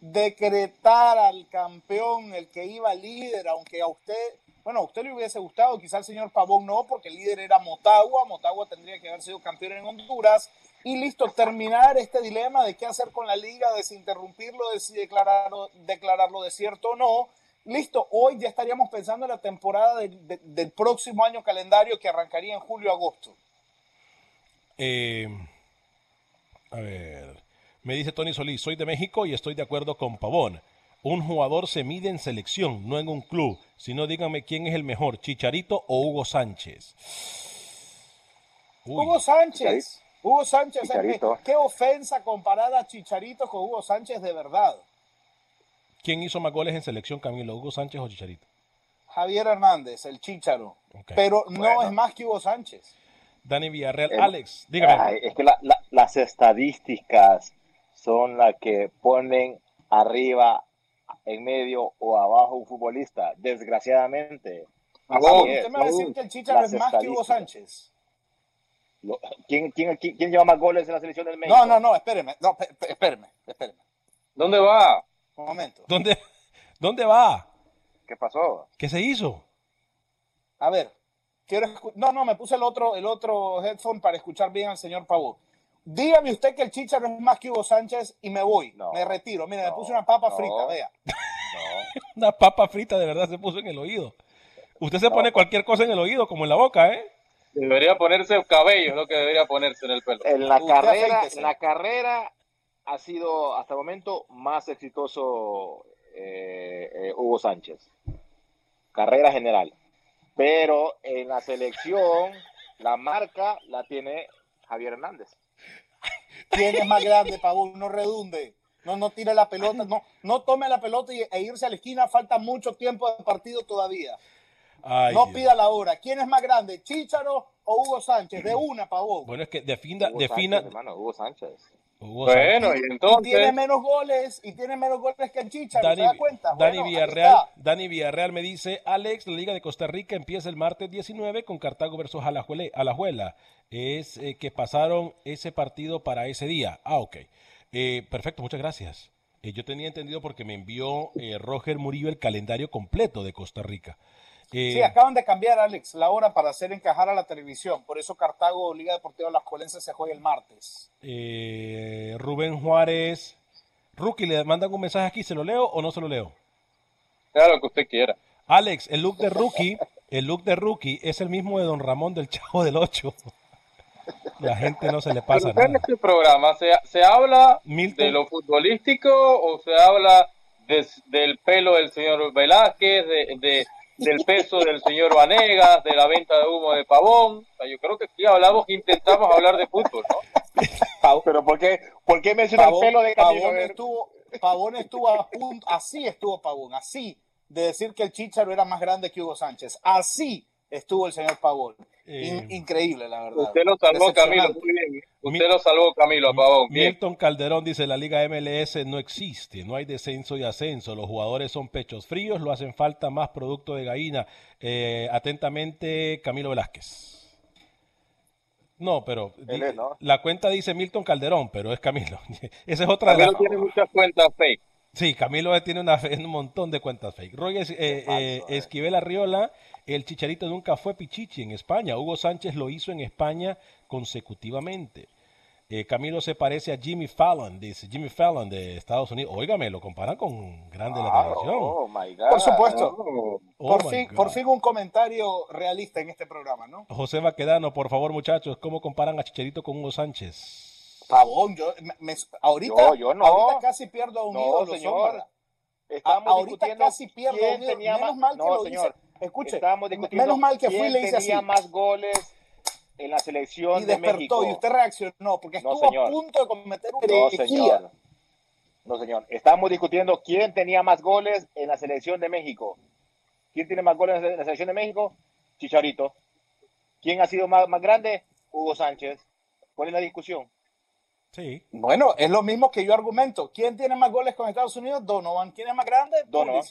decretar al campeón, el que iba líder, aunque a usted bueno, a usted le hubiese gustado, quizá al señor Pavón no, porque el líder era Motagua, Motagua tendría que haber sido campeón en Honduras, y listo, terminar este dilema de qué hacer con la liga, desinterrumpirlo, de si declararlo, declararlo desierto o no. Listo, hoy ya estaríamos pensando en la temporada del próximo año calendario que arrancaría en julio-agosto. Eh, a ver, me dice Tony Solís, soy de México y estoy de acuerdo con Pavón. Un jugador se mide en selección, no en un club. Si no, díganme quién es el mejor, Chicharito o Hugo Sánchez. Hugo Sánchez. Hugo Sánchez. ¿Qué ofensa comparar a Chicharito con Hugo Sánchez de verdad? ¿Quién hizo más goles en selección, Camilo? ¿Hugo Sánchez o Chicharito? Javier Hernández, el Chicharo. Pero no es más que Hugo Sánchez. Dani Villarreal. Alex, dígame. es que las estadísticas son las que ponen arriba en medio o abajo un futbolista, desgraciadamente. usted me va a decir que el Chicharo es más que Hugo Sánchez. ¿Quién, quién, quién, lleva más goles en la selección del México? No, no, no, espéreme, no, espéreme, espéreme. ¿Dónde va? Un momento. ¿Dónde, ¿Dónde va? ¿Qué pasó? ¿Qué se hizo? A ver, quiero no, no, me puse el otro, el otro headphone para escuchar bien al señor Pavón. Dígame usted que el Chicharo es más que Hugo Sánchez y me voy, me retiro. Mira, me puse una papa frita, vea. una papa frita de verdad se puso en el oído. Usted se pone cualquier cosa en el oído, como en la boca, ¿eh? Debería ponerse el cabello, es lo que debería ponerse en el pelo. En la carrera, la carrera ha sido hasta el momento más exitoso eh, eh, Hugo Sánchez. carrera general. Pero en la selección, la marca la tiene Javier Hernández. ¿Quién es más grande, Pavón? No redunde. No, no tire la pelota, no, no tome la pelota e irse a la esquina. Falta mucho tiempo de partido todavía. No pida la hora. ¿Quién es más grande, Chícharo o Hugo Sánchez? De una, Pavón. Bueno, es que defina, defina. Hugo Sánchez. bueno, y entonces. tiene menos goles y tiene menos goles que el Chicharo, Dani, ¿se da cuenta? Dani, Villarreal, Dani Villarreal me dice: Alex, la Liga de Costa Rica empieza el martes 19 con Cartago versus Alajuela. Es eh, que pasaron ese partido para ese día. Ah, ok. Eh, perfecto, muchas gracias. Eh, yo tenía entendido porque me envió eh, Roger Murillo el calendario completo de Costa Rica. Sí, acaban de cambiar, Alex, la hora para hacer encajar a la televisión. Por eso Cartago, Liga Deportiva Las Colenses, se juega el martes. Rubén Juárez. Rookie, ¿le mandan un mensaje aquí? ¿Se lo leo o no se lo leo? Claro, que usted quiera. Alex, el look de Rookie, el look de Rookie es el mismo de Don Ramón del Chavo del Ocho. La gente no se le pasa nada. En este programa se, se habla de lo futbolístico o se habla del pelo del señor Velázquez, de, del peso del señor Vanegas, de la venta de humo de Pavón. yo creo que aquí hablamos, intentamos hablar de fútbol, ¿no? Pero ¿por qué, por qué menciona el pelo de Camilo? Pavón estuvo, Pavón estuvo a punto, así estuvo Pavón, así, de decir que el Chicharo era más grande que Hugo Sánchez. Así estuvo el señor Pavón. Eh, increíble, la verdad. Usted lo salvó, Camilo, muy bien. Usted lo salvó, Camilo, a Pavón. Milton Calderón dice, la Liga MLS no existe, no hay descenso y ascenso, los jugadores son pechos fríos, lo hacen falta más producto de gallina. Eh, atentamente, Camilo Velázquez. No, pero la cuenta dice Milton Calderón, pero es Camilo. <laughs> Esa es otra Camilo tiene muchas cuentas fake. Sí, Camilo tiene una, un montón de cuentas fake. Roy eh, Esquivel Arriola el Chicharito nunca fue Pichichi en España. Hugo Sánchez lo hizo en España consecutivamente. Eh, Camilo se parece a Jimmy Fallon, dice Jimmy Fallon de Estados Unidos. Óigame, lo comparan con grande de la televisión. Oh, por supuesto. Oh, por, fin, por fin un comentario realista en este programa, ¿no? José Baquedano, por favor, muchachos, ¿cómo comparan a Chicharito con Hugo Sánchez? Pavón, yo ahorita, yo no. ahorita casi pierdo un no, señor. Estamos ahorita casi pierdo un ídolo. Menos mal que lo señor. Escuche, menos mal que fui y le hice tenía más goles en la selección y despertó, y usted reaccionó porque estuvo a punto de cometer un no, señor. No, señor. Estamos discutiendo quién tenía más goles en la selección de México. ¿Quién tiene más goles en la selección de México? Chicharito. ¿Quién ha sido más, más grande? Hugo Sánchez. ¿Cuál es la discusión? Sí. Bueno, es lo mismo que yo argumento. ¿Quién tiene más goles con Estados Unidos? Donovan. ¿Quién es más grande? Donovan.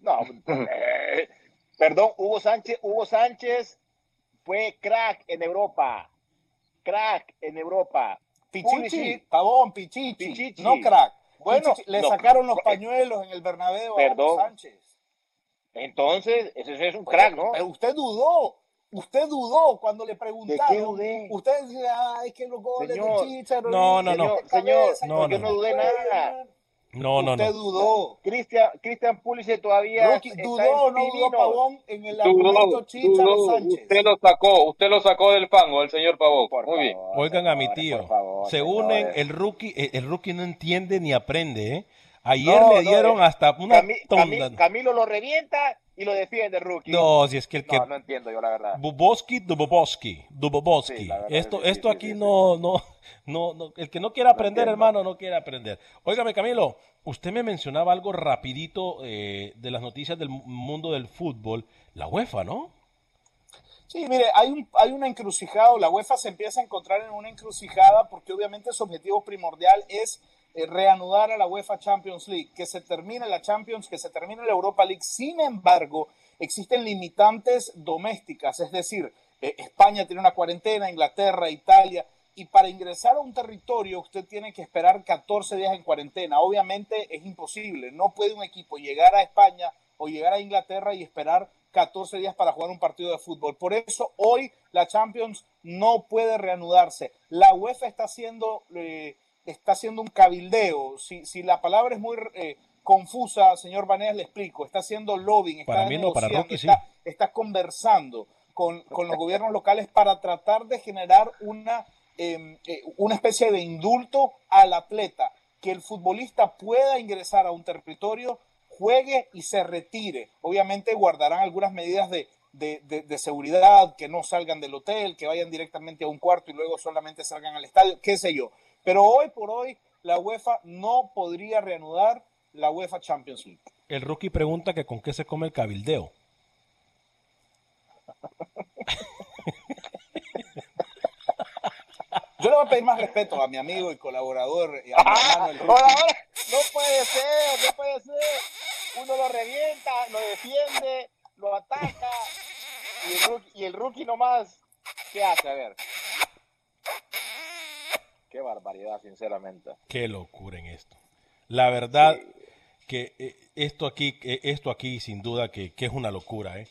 No, <laughs> eh, perdón, Hugo Sánchez, Hugo Sánchez fue crack en Europa. Crack en Europa. Pichichi, Pavón, Pichichi, no crack. Bueno, le sacaron los pañuelos en el Bernabéu a Hugo Sánchez. Entonces, ese es un crack, ¿no? Pero usted dudó. Usted dudó cuando le preguntaron. Usted decía, ay, que los goles señor, de Chicharo. No, no, no. Señor, no, no, no dudé nada. No, no, Usted dudó. Cristian, Cristian Pulisic todavía Rocky, dudó o no dudó Pavón en el argumento Chicharo Sánchez. Usted lo sacó, usted lo sacó del fango, el señor Pavón. Por Muy bien. Oigan a mi tío. se unen, el rookie, el rookie no entiende ni aprende, ¿eh? Ayer le dieron hasta una Camilo lo revienta y lo defiende rookie. No, si es que el que. No, no entiendo yo la verdad. Buboski, Duboboski, Duboboski. esto, esto aquí no, no, no, no, el que no quiere aprender, hermano, no quiere aprender. Óigame, Camilo, usted me mencionaba algo rapidito eh, de las noticias del mundo del fútbol, la UEFA, ¿no? Sí, mire, hay, un, hay una encrucijada, la UEFA se empieza a encontrar en una encrucijada porque obviamente su objetivo primordial es reanudar a la UEFA Champions League, que se termine la Champions, que se termine la Europa League. Sin embargo, existen limitantes domésticas, es decir, eh, España tiene una cuarentena, Inglaterra, Italia, y para ingresar a un territorio usted tiene que esperar 14 días en cuarentena. Obviamente es imposible, no puede un equipo llegar a España o llegar a Inglaterra y esperar 14 días para jugar un partido de fútbol. Por eso hoy la Champions no puede reanudarse. La UEFA está haciendo... Eh, está haciendo un cabildeo. Si, si la palabra es muy eh, confusa, señor Baneas, le explico. Está haciendo lobbying, está, para mí no, para está, conversando con, con, los gobiernos locales para tratar de generar una, em, eh, una especie de indulto al atleta, que el futbolista pueda ingresar a un territorio, juegue y se retire. Obviamente guardarán algunas medidas de, de, seguridad, que no salgan del hotel, que vayan directamente a un cuarto y luego solamente salgan al estadio, qué sé yo. Pero hoy por hoy la UEFA no podría reanudar la UEFA Champions League. El rookie pregunta que con qué se come el cabildeo. <laughs> Yo le voy a pedir más respeto a mi amigo y colaborador. Y a ah, no puede ser, no puede ser. Uno lo revienta, lo defiende, lo ataca. Y el rookie, y el rookie nomás, ¿qué hace? A ver. Qué barbaridad, sinceramente. Qué locura en esto. La verdad que eh, esto aquí, eh, esto aquí sin duda que, es una locura, ¿eh?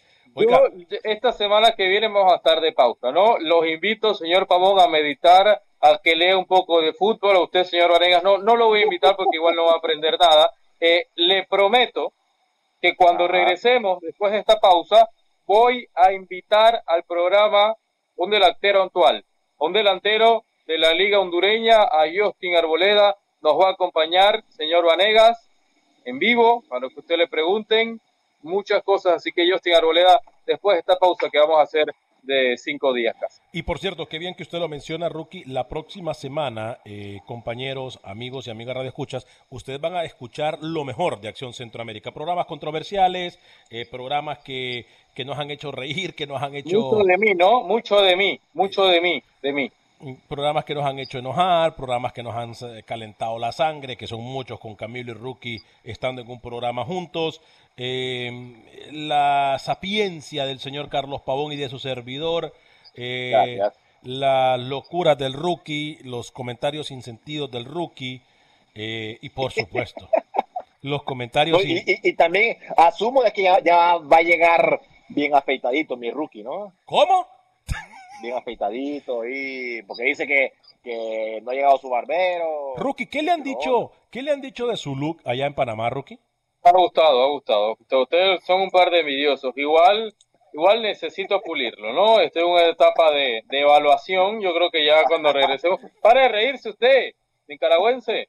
esta semana que viene vamos a estar de pausa, ¿no? Los invito, señor Pamón, a meditar, a que lea un poco de fútbol. A usted, señor Varegas, no, no lo voy a invitar porque igual no va a aprender nada. Eh, le prometo que cuando regresemos después de esta pausa, voy a invitar al programa un delantero actual, un delantero de la Liga Hondureña, a Justin Arboleda, nos va a acompañar, señor Vanegas, en vivo, para que usted le pregunten muchas cosas. Así que Justin Arboleda, después de esta pausa que vamos a hacer de cinco días casi. Y por cierto, qué bien que usted lo menciona, Rookie. La próxima semana, eh, compañeros, amigos y amigas Radio Escuchas, ustedes van a escuchar lo mejor de Acción Centroamérica. Programas controversiales, eh, programas que, que nos han hecho reír, que nos han hecho. Mucho de mí, ¿no? Mucho de mí, mucho de mí, de mí programas que nos han hecho enojar, programas que nos han calentado la sangre, que son muchos con Camilo y Rookie estando en un programa juntos, eh, la sapiencia del señor Carlos Pavón y de su servidor, eh, las locuras del Rookie, los comentarios sin sentido del Rookie eh, y por supuesto <laughs> los comentarios... Y, también asumo de que ya, ya va a llegar bien afeitadito mi Rookie, ¿no? ¿Cómo? Bien afeitadito y porque dice que, que no ha llegado su barbero. Rookie, ¿qué le han dicho? ¿Qué le han dicho de su look allá en Panamá, Rookie? Ha gustado, ha gustado. Ustedes son un par de envidiosos. Igual, igual necesito pulirlo, ¿no? Estoy en una etapa de, de evaluación. Yo creo que ya cuando regresemos. Para de reírse usted, nicaragüense.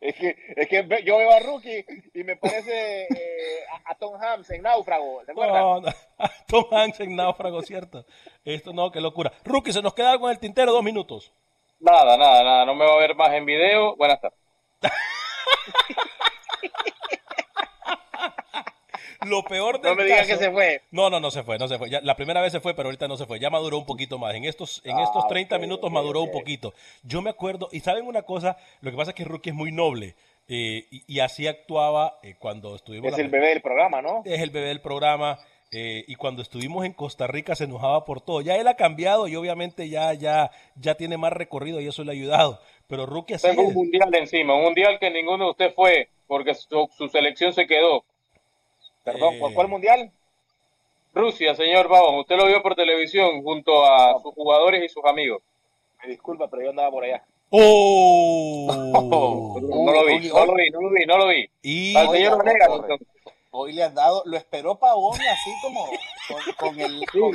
Es que, es que yo veo a Rookie y me parece eh, a, Tom Hanks en Náufrago. ¿Te acuerdas? No, no, <laughs> Tom Hanks en Náufrago, cierto. Esto no, qué locura. Rookie, se nos queda algo en el tintero, dos minutos. Nada, nada, nada. No me va a ver más en video. Buenas tardes. <laughs> Lo peor de No me digas que se fue. No, no, no se fue, no se fue. la primera vez se fue, pero ahorita no se fue. Ya maduró un poquito más. En estos, en estos 30 ah, minutos maduró un poquito. Yo me acuerdo, y saben una cosa, lo que pasa es que Rookie es muy noble. Eh, y, así actuaba eh, cuando estuvimos. Es el bebé del programa, ¿no? Es el bebé del programa. Eh, y cuando estuvimos en Costa Rica se enojaba por todo. Ya él ha cambiado y obviamente ya, ya, ya tiene más recorrido y eso le ha ayudado. Pero Rookie así Tengo un mundial encima, un mundial que ninguno de ustedes fue porque su selección se quedó. Perdón, ¿por cuál mundial? Rusia, señor Babón. Usted lo vio por televisión junto a sus jugadores y sus amigos. Me disculpa, pero yo andaba por allá. ¡Oh! <laughs> no, lo vi, no lo vi, no lo vi, no lo vi. Y... Al señor Vanegas. Hoy le han dado, lo esperó Pavón así como con, con el. Sí, con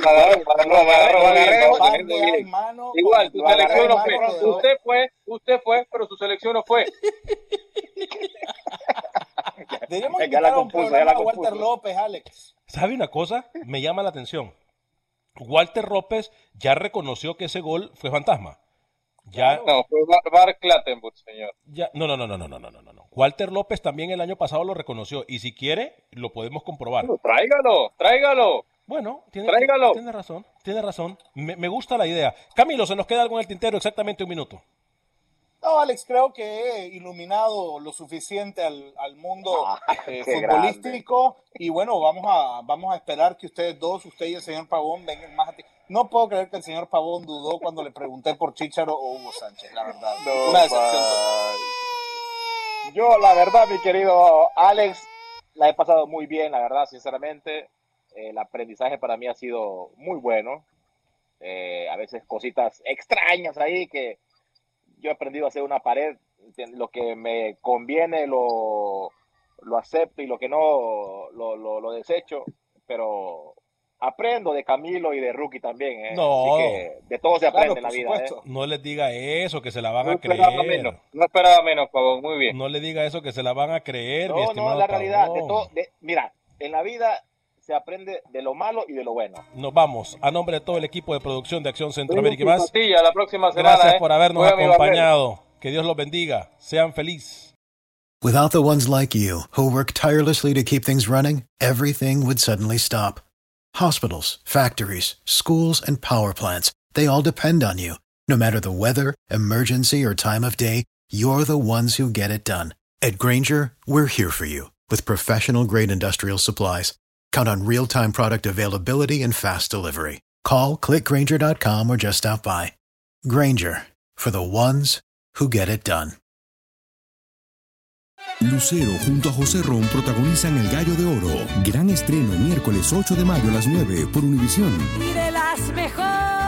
Igual, su selección no fue. Usted fue, usted fue, pero su selección no fue. <laughs> Deberíamos invitar a un programa a Walter López, Alex. ¿Sabe una cosa? Me llama la atención. Walter López ya reconoció que ese gol fue fantasma. Ya, no, fue Bar Clattenburg, señor. Ya, no, no, no, no, no, no, no, no. Walter López también el año pasado lo reconoció y si quiere lo podemos comprobar. tráigalo, tráigalo. Bueno, tiene, tiene razón, tiene razón. Me, me, gusta la idea. Camilo, se nos queda algo en el tintero, exactamente un minuto. No, Alex, creo que he iluminado lo suficiente al, al mundo ah, <laughs> eh, futbolístico y bueno, vamos a, vamos a esperar que ustedes dos, usted y el señor Pavón, vengan más a ti. No puedo creer que el señor Pavón dudó cuando le pregunté por Chicharo o Hugo Sánchez, la verdad. Una decepción Yo, la verdad, mi querido Alex, la he pasado muy bien, la verdad, sinceramente. El aprendizaje para mí ha sido muy bueno. Eh, a veces cositas extrañas ahí que yo he aprendido a hacer una pared, lo que me conviene lo, lo acepto y lo que no lo, lo, desecho, pero aprendo de Camilo y de Rookie también. ¿eh? No. Así que de todo se aprende en la vida. ¿eh? No les diga eso, que se la van No a creer. menos, no esperaba menos, Pavón, muy bien. No le diga eso, que se la van a creer, No, no, la realidad. De Pavón. todo, de- mira, en la vida se aprende de lo malo y de lo bueno. Nos vamos. A nombre de todo el equipo de producción de Acción Centroamérica y más. Costilla, la próxima semana. Gracias ¿eh? por habernos Juega mi acompañado. Que Dios los bendiga. Sean felices. Without the ones like you, who work tirelessly to keep things running, everything would suddenly stop. Hospitals, factories, schools, and power plants, they all depend on you. No matter the weather, emergency, or time of day, you're the ones who get it done. At Granger, we're here for you with professional grade industrial supplies. Count on real time product availability and fast delivery. Call clickgranger.com or just stop by. Granger for the ones who get it done. Lucero junto a José Ron protagonizan El Gallo de Oro. Gran estreno miércoles 8 de mayo a las 9 por Univisión. Y de las mejores.